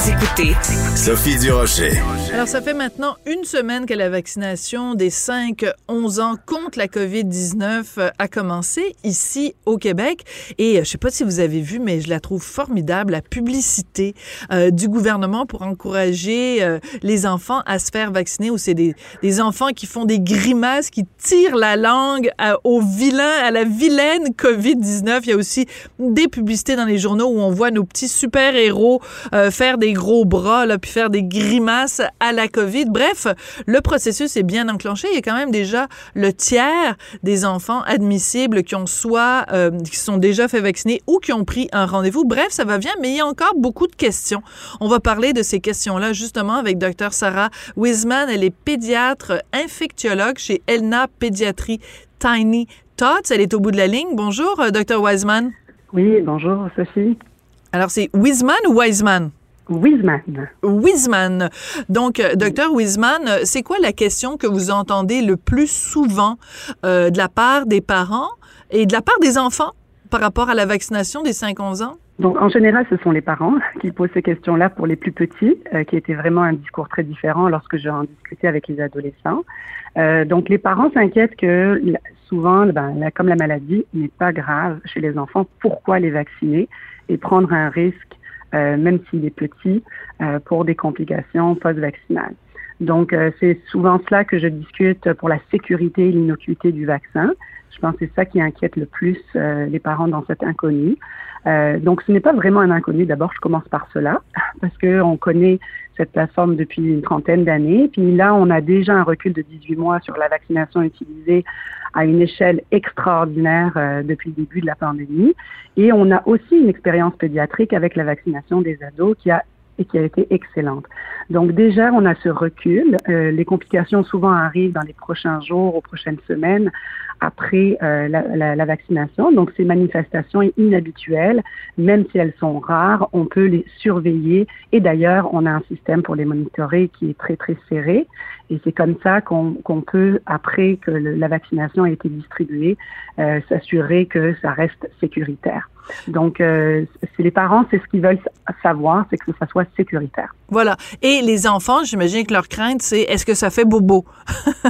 Vous écoutez Sophie Durocher. Alors, ça fait maintenant une semaine que la vaccination des 5-11 ans contre la COVID-19 euh, a commencé ici au Québec. Et euh, je sais pas si vous avez vu, mais je la trouve formidable, la publicité euh, du gouvernement pour encourager euh, les enfants à se faire vacciner, où c'est des, des enfants qui font des grimaces, qui tirent la langue à- au vilain, à la vilaine COVID-19. Il y a aussi des publicités dans les journaux où on voit nos petits super-héros euh, faire des gros bras, là, puis faire des grimaces à la COVID. Bref, le processus est bien enclenché. Il y a quand même déjà le tiers des enfants admissibles qui ont soit, euh, qui sont déjà fait vacciner ou qui ont pris un rendez-vous. Bref, ça va bien, mais il y a encore beaucoup de questions. On va parler de ces questions-là justement avec Dr. Sarah Wiseman. Elle est pédiatre infectiologue chez Elna Pédiatrie Tiny Tots. Elle est au bout de la ligne. Bonjour, euh, Dr. Wiseman. Oui, bonjour Sophie. Alors, c'est Wiseman ou Wiseman? Wiseman. Wiseman. Donc, euh, docteur Wiseman, euh, c'est quoi la question que vous entendez le plus souvent euh, de la part des parents et de la part des enfants par rapport à la vaccination des 5-11 ans? Donc, en général, ce sont les parents qui posent ces questions-là pour les plus petits, euh, qui était vraiment un discours très différent lorsque j'en discutais avec les adolescents. Euh, donc, les parents s'inquiètent que souvent, ben, la- comme la maladie n'est pas grave chez les enfants, pourquoi les vacciner et prendre un risque, même s'il est petit, euh, pour des complications post-vaccinales. Donc, euh, c'est souvent cela que je discute pour la sécurité et l'innocuité du vaccin. Je pense que c'est ça qui inquiète le plus euh, les parents dans cet inconnu. Euh, donc, ce n'est pas vraiment un inconnu. D'abord, je commence par cela, parce que on connaît cette plateforme depuis une trentaine d'années. Puis là, on a déjà un recul de 18 mois sur la vaccination utilisée à une échelle extraordinaire euh, depuis le début de la pandémie. Et on a aussi une expérience pédiatrique avec la vaccination des ados qui a et qui a été excellente. Donc déjà, on a ce recul. Euh, les complications souvent arrivent dans les prochains jours, aux prochaines semaines, après euh, la, la, vaccination. Donc ces manifestations inhabituelles, même si elles sont rares, on peut les surveiller. Et d'ailleurs, on a un système pour les monitorer qui est très très serré. Et c'est comme ça qu'on peut, après que la vaccination a été distribuée, euh, s'assurer que ça reste sécuritaire. Donc, euh, c'est les parents, c'est ce qu'ils veulent savoir, c'est que ça soit sécuritaire. Voilà. Et les enfants, j'imagine que leur crainte, c'est est-ce que ça fait bobo?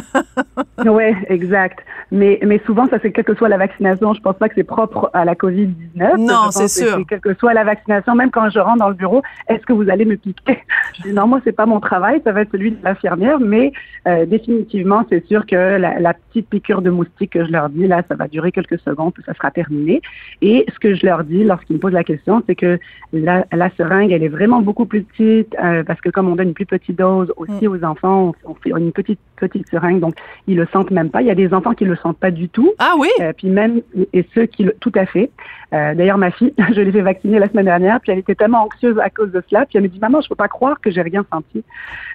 oui, exact. Mais, mais souvent, ça c'est quelle que soit la vaccination. Je pense pas que c'est propre à la COVID-19. Non, c'est sûr. Que quelle que soit la vaccination, même quand je rentre dans le bureau, est-ce que vous allez me piquer? Je dis non, moi, c'est pas mon travail, ça va être celui de l'infirmière, mais euh, définitivement, c'est sûr que la, la, petite piqûre de moustique que je leur dis, là, ça va durer quelques secondes, puis ça sera terminé. Et ce que je leur dis lorsqu'ils me posent la question, c'est que la, la, seringue, elle est vraiment beaucoup plus petite, euh, parce que comme on donne une plus petite dose aussi mm. aux enfants, on, on, fait une petite, petite seringue, donc ils le sentent même pas. Il y a des enfants qui le sentent pas du tout. Ah oui? Euh, puis même, et ceux qui le, tout à fait. Euh, D'ailleurs, ma fille, je l'ai fait vacciner la semaine dernière, puis elle était tellement anxieuse à cause de cela, puis elle me dit, maman, je peux pas croire que j'ai rien senti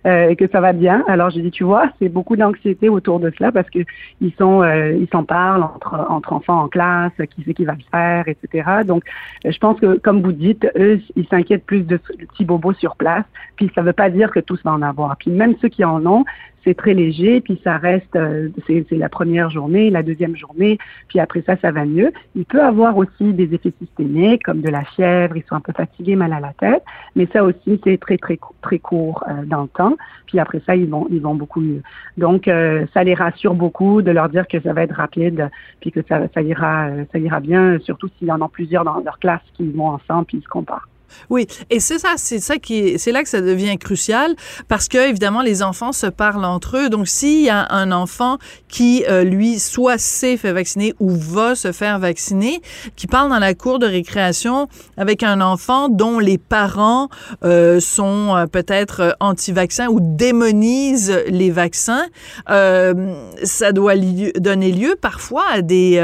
euh, et que ça va bien. Alors j'ai dit, tu vois, c'est beaucoup d'anxiété autour de cela parce que ils sont, euh, ils s'en parlent entre entre enfants en classe, qui sait qui va le faire, etc. Donc, je pense que comme vous dites, eux, ils s'inquiètent plus de, de petits bobos sur place. Puis ça veut pas dire que tous vont en avoir. Puis même ceux qui en ont, c'est très léger, puis ça reste, euh, c'est la première journée, la deuxième journée, puis après ça, ça va mieux. Il peut avoir aussi des effets systémiques, comme de la fièvre, ils sont un peu fatigués, mal à la tête, mais ça aussi, c'est très, très, très court euh, dans le temps, puis après ça, ils vont, ils vont beaucoup mieux. Donc, euh, ça les rassure beaucoup de leur dire que ça va être rapide, puis que ça, ira, ça ira bien, surtout s'il y en a plusieurs dans leur classe qui vont ensemble, puis ils se comparent. Oui, et c'est ça, c'est ça qui, c'est là que ça devient crucial parce que évidemment les enfants se parlent entre eux. Donc s'il y a un enfant qui euh, lui soit s'est fait vacciner ou va se faire vacciner, qui parle dans la cour de récréation avec un enfant dont les parents euh, sont euh, peut-être anti-vaccins ou démonisent les vaccins, ça doit donner lieu parfois à des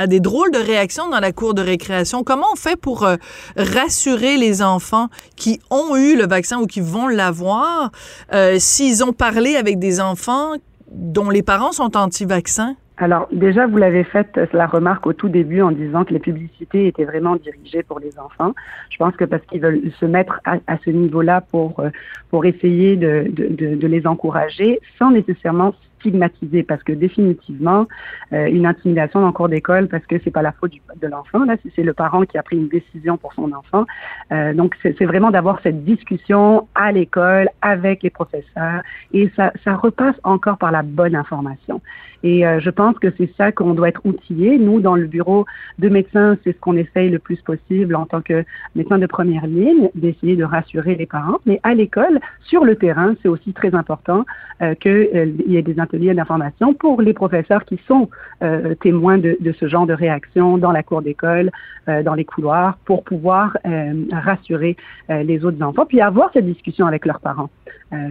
à des drôles de réactions dans la cour de récréation. Comment on fait pour euh, rassurer les enfants qui ont eu le vaccin ou qui vont l'avoir euh, s'ils ont parlé avec des enfants dont les parents sont anti-vaccins? Alors déjà, vous l'avez fait la remarque au tout début en disant que les publicités étaient vraiment dirigées pour les enfants. Je pense que parce qu'ils veulent se mettre à, ce niveau-là pour euh, pour essayer de, de, les encourager sans nécessairement stigmatisé parce que définitivement euh, une intimidation en cours d'école parce que c'est pas la faute du, de l'enfant là c'est le parent qui a pris une décision pour son enfant. Euh, donc c'est vraiment d'avoir cette discussion à l'école avec les professeurs et ça ça repasse encore par la bonne information. Et euh, je pense que c'est ça qu'on doit être outillé. Nous dans le bureau de médecins c'est ce qu'on essaye le plus possible en tant que médecin de première ligne d'essayer de rassurer les parents. Mais à l'école sur le terrain c'est aussi très important euh, qu'il y ait des ateliers d'information pour les professeurs qui sont euh, témoins de, de, ce genre de réaction dans la cour d'école, euh, dans les couloirs, pour pouvoir euh, rassurer euh, les autres enfants, puis avoir cette discussion avec leurs parents.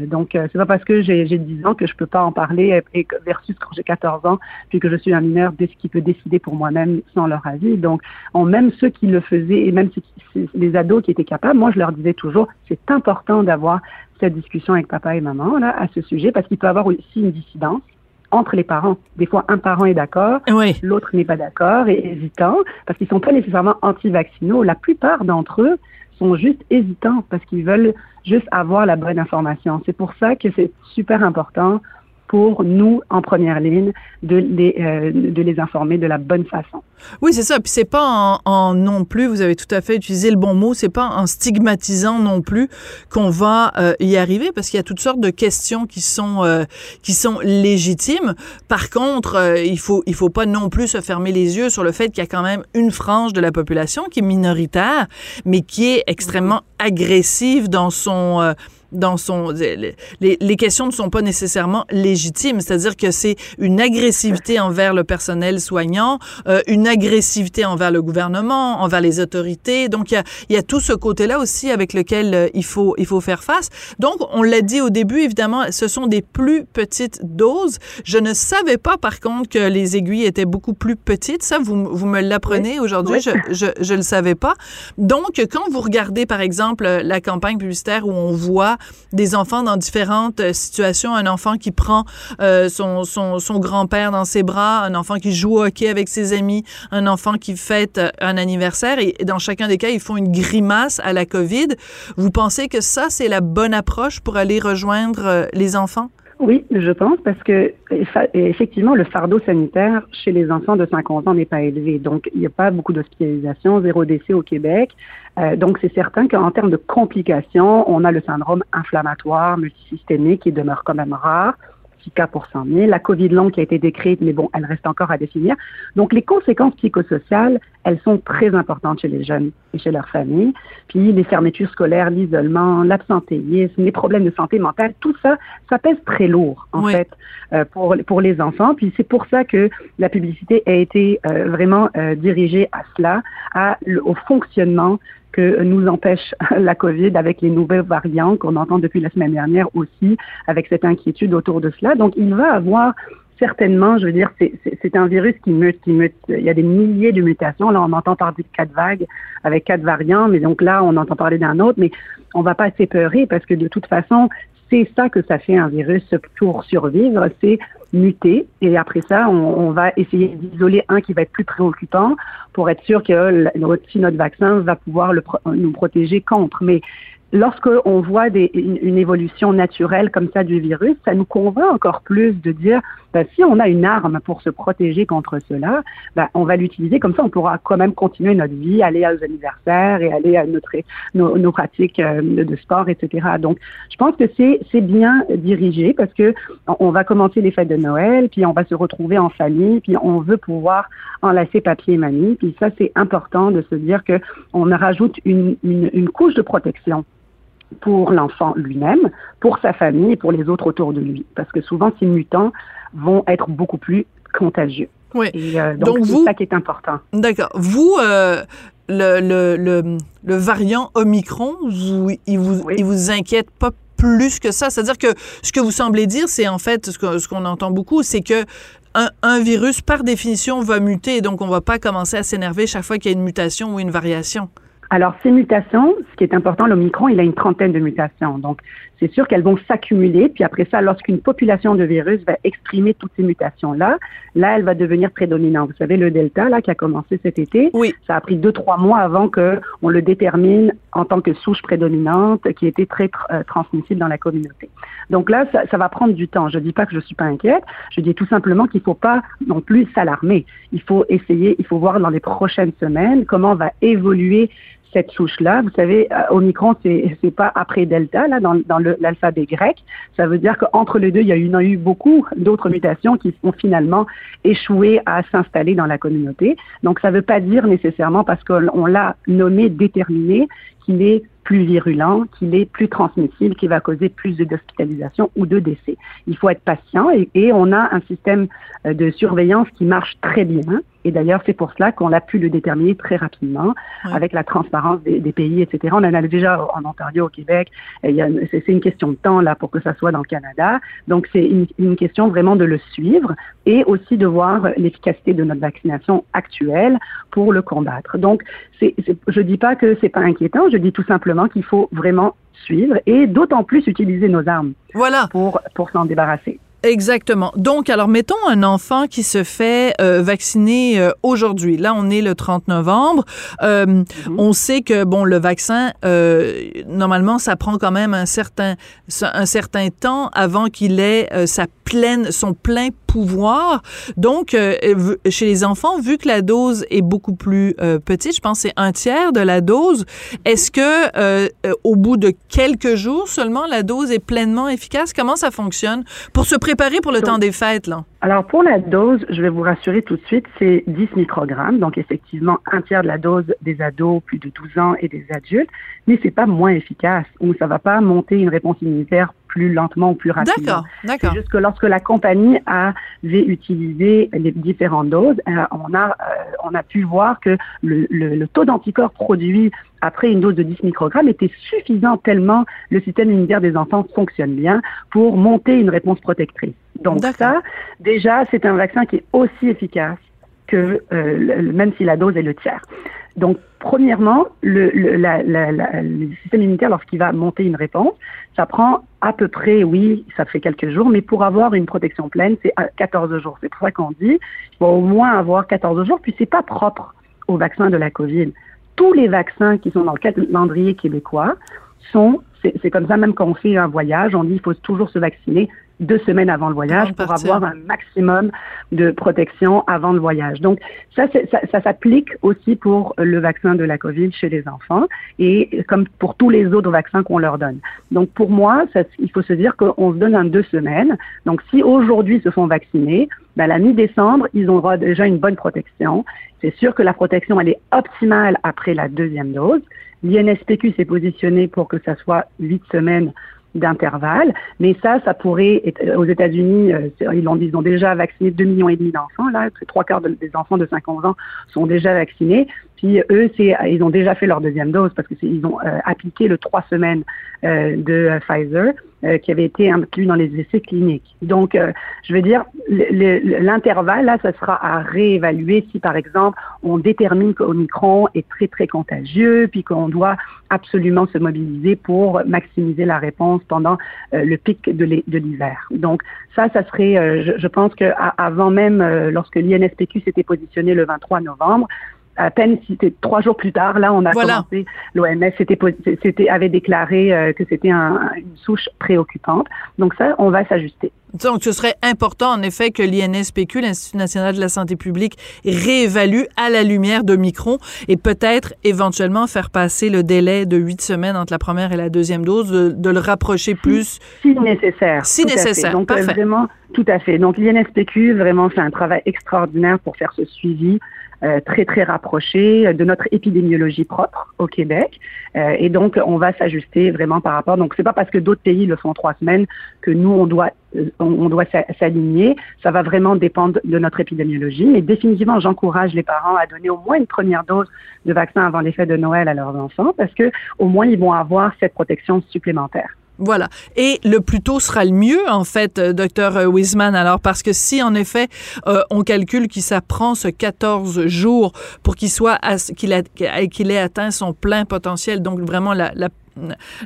donc, c'est pas parce que j'ai 10 ans que je peux pas en parler et, versus quand j'ai 14 ans, puis que je suis un mineur dès ce qui peut décider pour moi-même sans leur avis. Donc, on, même ceux qui le faisaient et même les ados qui étaient capables, moi, je leur disais toujours, c'est important d'avoir cette discussion avec papa et maman là, à ce sujet parce qu'il peut y avoir aussi une dissidence entre les parents. Des fois, un parent est d'accord, l'autre n'est pas d'accord et hésitant parce qu'ils sont pas nécessairement anti-vaccinaux. La plupart d'entre eux sont juste hésitants parce qu'ils veulent juste avoir la bonne information. C'est pour ça que c'est super important pour nous, en première ligne, de les, euh, de les informer de la bonne façon. Oui, c'est ça. Puis c'est pas en, non plus, vous avez tout à fait utilisé le bon mot, c'est pas en stigmatisant non plus qu'on va euh, y arriver, parce qu'il y a toutes sortes de questions qui sont euh, qui sont légitimes. Par contre, il faut il faut pas non plus se fermer les yeux sur le fait qu'il y a quand même une frange de la population qui est minoritaire, mais qui est extrêmement agressive dans son dans son les, les, questions ne sont pas nécessairement légitimes, c'est-à-dire que c'est une agressivité envers le personnel soignant, euh, une agressivité envers le gouvernement, envers les autorités. Donc il y a, y a tout ce côté-là aussi avec lequel euh, il faut il faut faire face. Donc on l'a dit au début évidemment, ce sont des plus petites doses. Je ne savais pas par contre que les aiguilles étaient beaucoup plus petites. Ça vous vous me l'apprenez aujourd'hui, je, je je le savais pas. Donc quand vous regardez par exemple la campagne publicitaire où on voit des enfants dans différentes euh, situations. Un enfant qui prend euh, son, son, son grand-père dans ses bras, un enfant qui joue au hockey avec ses amis, un enfant qui fête euh, un anniversaire. Et dans chacun des cas, ils font une grimace à la COVID. Vous pensez que ça, c'est la bonne approche pour aller rejoindre les enfants? Oui, je pense, parce que effectivement, le fardeau sanitaire chez les enfants de 50 ans n'est pas élevé. Donc, il n'y a pas beaucoup d'hospitalisation, zéro décès au Québec. Euh, donc, c'est certain qu'en termes de complications, on a le syndrome inflammatoire multisystémique qui demeure quand même rare. 6 cas pour 100 000. La COVID longue qui a été décrite, mais bon, elle reste encore à définir. Donc, les conséquences psychosociales, elles sont très importantes chez les jeunes et chez leurs familles. Puis, les fermetures scolaires, l'isolement, l'absentéisme, les problèmes de santé mentale, tout ça, ça pèse très lourd, en fait, euh, pour, pour les enfants. Puis, c'est pour ça que la publicité a été euh, vraiment euh, dirigée à cela, à, au fonctionnement que nous empêche la COVID avec les nouvelles variants qu'on entend depuis la semaine dernière aussi, avec cette inquiétude autour de cela. Donc, il va avoir certainement, je veux dire, c'est un virus qui mute, qui mute. Il y a des milliers de mutations. Là, on entend parler de quatre vagues avec quatre variants, mais donc là, on entend parler d'un autre, mais on va pas s'épeurer parce que de toute façon, c'est ça que ça fait un virus pour survivre, c'est muter. Et après ça, on, va essayer d'isoler un qui va être plus préoccupant pour être sûr que si notre vaccin va pouvoir le, nous protéger contre. Mais lorsqu'on voit des, une, évolution naturelle comme ça du virus, ça nous convainc encore plus de dire, ben, si on a une arme pour se protéger contre cela, ben, on va l'utiliser. Comme ça, on pourra quand même continuer notre vie, aller aux anniversaires et aller à notre, nos, nos pratiques euh, de sport, etc. Donc, je pense que c'est, c'est bien dirigé parce que on va commencer les fêtes de Noël, puis on va se retrouver en famille, puis on veut pouvoir enlacer papier et mamie. Puis ça, c'est important de se dire que on rajoute une, une, une couche de protection pour l'enfant lui-même, pour sa famille et pour les autres autour de lui. Parce que souvent, ces mutants vont être beaucoup plus contagieux. Oui. Et euh, donc, c'est ça qui est important. D'accord. Vous, euh, le, le, le, le, variant Omicron, vous, il, vous, il vous inquiète pas plus que ça? C'est-à-dire que ce que vous semblez dire, c'est en fait ce qu'on ce entend beaucoup, c'est que un, un, virus, par définition, va muter. Donc, on va pas commencer à s'énerver chaque fois qu'il y a une mutation ou une variation. Alors, ces mutations, ce qui est important, l'Omicron, il a une trentaine de mutations. Donc, c'est sûr qu'elles vont s'accumuler. Puis après ça, lorsqu'une population de virus va exprimer toutes ces mutations-là, là, elle va devenir prédominante. Vous savez, le Delta, là, qui a commencé cet été, oui. ça a pris deux, trois mois avant que on le détermine en tant que souche prédominante qui était très euh, transmissible dans la communauté. Donc là, ça, ça va prendre du temps. Je dis pas que je suis pas inquiète. Je dis tout simplement qu'il faut pas non plus s'alarmer. Il faut essayer, il faut voir dans les prochaines semaines comment va évoluer cette souche-là. Vous savez, euh, Omicron, c'est c'est pas après Delta là dans, dans l'alphabet grec. Ça veut dire qu'entre les deux, il y a eu, a eu beaucoup d'autres mutations qui ont finalement échoué à s'installer dans la communauté. Donc, ça ne veut pas dire nécessairement parce qu'on l'a nommé déterminé qu'il est plus virulent, qu'il est plus transmissible, qui va causer plus d'hospitalisation ou de décès. Il faut être patient et, et, on a un système euh, de surveillance qui marche très bien. Et d'ailleurs, c'est pour cela qu'on a pu le déterminer très rapidement ouais. avec la transparence des, des, pays, etc. On en a déjà en Ontario, au Québec. C'est une question de temps là pour que ça soit dans le Canada. Donc, c'est une, une, question vraiment de le suivre et aussi de voir l'efficacité de notre vaccination actuelle pour le combattre. Donc, c'est, je dis pas que c'est pas inquiétant. Je dis tout simplement qu'il faut vraiment suivre et d'autant plus utiliser nos armes voilà. pour, pour s'en débarrasser. Exactement. Donc, alors, mettons un enfant qui se fait euh, vacciner euh, aujourd'hui. Là, on est le 30 novembre. Euh, mm -hmm. On sait que, bon, le vaccin, euh, normalement, ça prend quand même un certain, un certain temps avant qu'il ait euh, sa pleine, son plein pouvoir. Donc, euh, chez les enfants, vu que la dose est beaucoup plus petite, je pense que c'est un tiers de la dose, est-ce que au bout de quelques jours seulement, la dose est pleinement efficace? Comment ça fonctionne? Pour se préparer pour le donc, temps des fêtes, là? Alors, pour la dose, je vais vous rassurer tout de suite, c'est 10 microgrammes, donc effectivement un tiers de la dose des ados plus de 12 ans et des adultes, mais c'est pas moins efficace ou ça va pas monter une réponse immunitaire plus lentement ou plus rapidement. D'accord, d'accord. C'est juste que lorsque la compagnie avait utilisé les différentes doses, euh, on a euh, on a pu voir que le, le, le taux d'anticorps produit après une dose de 10 microgrammes était suffisant tellement le système immunitaire des enfants fonctionne bien pour monter une réponse protectrice. Donc ça, déjà, c'est un vaccin qui est aussi efficace que euh, le, même si la dose est le tiers. Donc, premièrement, le, système immunitaire, lorsqu'il va monter une réponse, ça prend à peu près, oui, ça fait quelques jours, mais pour avoir une protection pleine, c'est 14 jours. C'est pour ça qu'on dit, il faut au moins avoir 14 jours, puis c'est pas propre au vaccin de la COVID. Tous les vaccins qui sont dans le calendrier québécois sont, c'est comme ça même quand on fait un voyage, on dit il faut toujours se vacciner deux semaines avant le voyage pour avoir un maximum de protection avant le voyage. Donc ça, ça, ça s'applique aussi pour le vaccin de la COVID chez les enfants et comme pour tous les autres vaccins qu'on leur donne. Donc pour moi, ça, il faut se dire qu'on se donne en deux semaines. Donc si aujourd'hui se font vacciner, ben, la mi-décembre, ils auront déjà une bonne protection. C'est sûr que la protection, elle est optimale après la deuxième dose. L'INSPQ s'est positionné pour que ça soit huit semaines d'intervalle. Mais ça, ça pourrait être, aux États-Unis, euh, ils, ont, déjà vacciné 2 millions et demi d'enfants. Là, trois quarts de, des enfants de 5 ans sont déjà vaccinés. Puis eux, ils ont déjà fait leur deuxième dose parce que ils ont euh, appliqué le trois semaines euh, de euh, qui avait été inclus dans les essais cliniques. Donc, je veux dire, l'intervalle là, ça sera à réévaluer si, par exemple, on détermine qu'Omicron est très très contagieux, puis qu'on doit absolument se mobiliser pour maximiser la réponse pendant le pic de l'hiver. Donc, ça, ça serait, je, je pense que avant même, lorsque l'INSPQ s'était positionné le 23 novembre, à peine c'était trois jours plus tard, là, on a commencé. L'OMS avait déclaré euh, que c'était une souche préoccupante. Donc ça, on va s'ajuster. Donc, ce serait important, en effet, que l'INSPQ, l'Institut national de la santé publique, réévalue à la lumière de Micron et peut-être éventuellement faire passer le délai de huit semaines entre la première et la deuxième dose, de, le rapprocher plus. Si, nécessaire. Si nécessaire. Donc, euh, vraiment, tout à fait. Donc, l'INSPQ, vraiment, fait un travail extraordinaire pour faire ce suivi. Euh, très très rapproché de notre épidémiologie propre au Québec. Euh, et donc on va s'ajuster vraiment par rapport. Donc c'est pas parce que d'autres pays le font trois semaines que nous on doit euh, on, doit s'aligner. Ça va vraiment dépendre de notre épidémiologie. Mais définitivement j'encourage les parents à donner au moins une première dose de vaccin avant les fêtes de Noël à leurs enfants parce que au moins ils vont avoir cette protection supplémentaire voilà. Et le plus tôt sera le mieux, en fait, euh, docteur Wiseman. Alors, parce que si, en effet, euh, on calcule qu'il s'apprend ce 14 jours pour qu'il soit, qu'il ait atteint son plein potentiel, donc vraiment la, la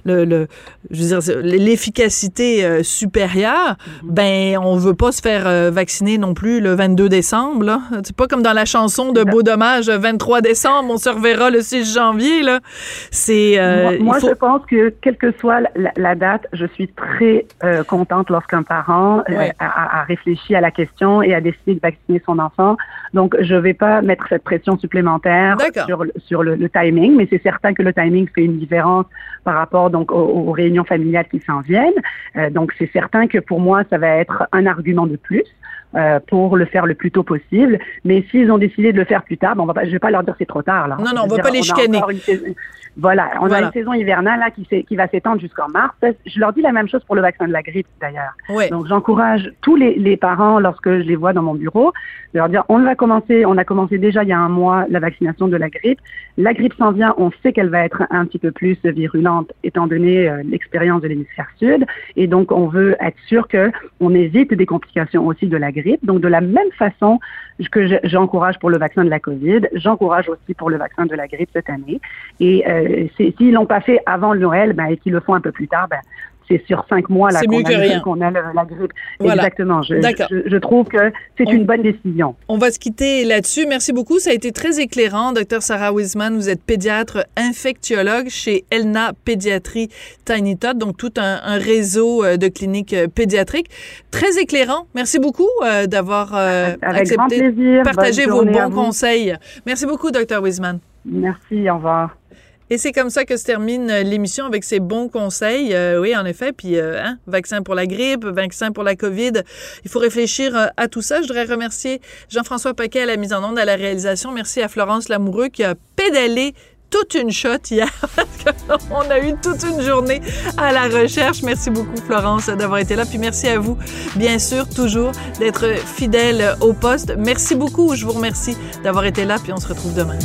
le, le je veux dire l'efficacité euh, supérieure, mm-hmm. ben on veut pas se faire euh, vacciner non plus le 22 décembre C'est pas comme dans la chanson de Beau Dommage 23 décembre, on se reverra le 6 janvier là. C'est euh, moi, je pense que quelle que soit la, date, je suis très contente lorsqu'un parent a, réfléchi à la question et a décidé de vacciner son enfant. Donc je vais pas mettre cette pression supplémentaire sur sur le timing, mais c'est certain que le timing fait une différence par rapport donc aux, réunions familiales qui s'en viennent. Euh, donc c'est certain que pour moi ça va être un argument de plus. Euh, pour le faire le plus tôt possible. Mais s'ils ont décidé de le faire plus tard, bon, on va pas, je vais pas leur dire c'est trop tard là. Non, non, on va pas les chicaner. Voilà, on a une saison hivernale là qui, qui va s'étendre jusqu'en mars. Je leur dis la même chose pour le vaccin de la grippe d'ailleurs. Donc j'encourage tous les, les, parents lorsque je les vois dans mon bureau de leur dire on va commencer, on a commencé déjà il y a un mois la vaccination de la grippe. La grippe s'en vient, on sait qu'elle va être un petit peu plus virulente étant donné euh, l'expérience de l'hémisphère sud et donc on veut être sûr que on évite des complications aussi de la grippe. Donc de la même façon que j'encourage pour le vaccin de la Covid, j'encourage aussi pour le vaccin de la grippe cette année. Et euh, s'ils l'ont pas fait avant le Noël, ben, et qu'ils le font un peu plus tard, ben, c'est sur cinq mois là qu'on a, qu'on a la grippe. Exactement. Je, je, trouve que c'est une bonne décision. On va se quitter là-dessus. Merci beaucoup. Ça a été très éclairant. Docteur Sarah Wiseman, vous êtes pédiatre infectiologue chez Elna Pédiatrie Tiny Tot, donc tout un, réseau euh, de cliniques euh, pédiatriques. Très éclairant. Merci beaucoup euh, d'avoir accepté de partager vos bons conseils. Merci beaucoup, Docteur Wiseman. Merci. Au revoir. Et c'est comme ça que se termine euh, l'émission avec ces bons conseils. Euh, oui, en effet. Puis, euh, hein, vaccin pour la grippe, vaccin pour la COVID. Il faut réfléchir à tout ça. Je voudrais remercier Jean-François Paquet à la mise en onde, à la réalisation. Merci à Florence Lamoureux qui a pédalé toute une shot hier On a eu toute une journée à la recherche. Merci beaucoup, Florence, d'avoir été là. Puis merci à vous, bien sûr, toujours d'être fidèle au poste. Merci beaucoup. Je vous remercie d'avoir été là. Puis on se retrouve demain.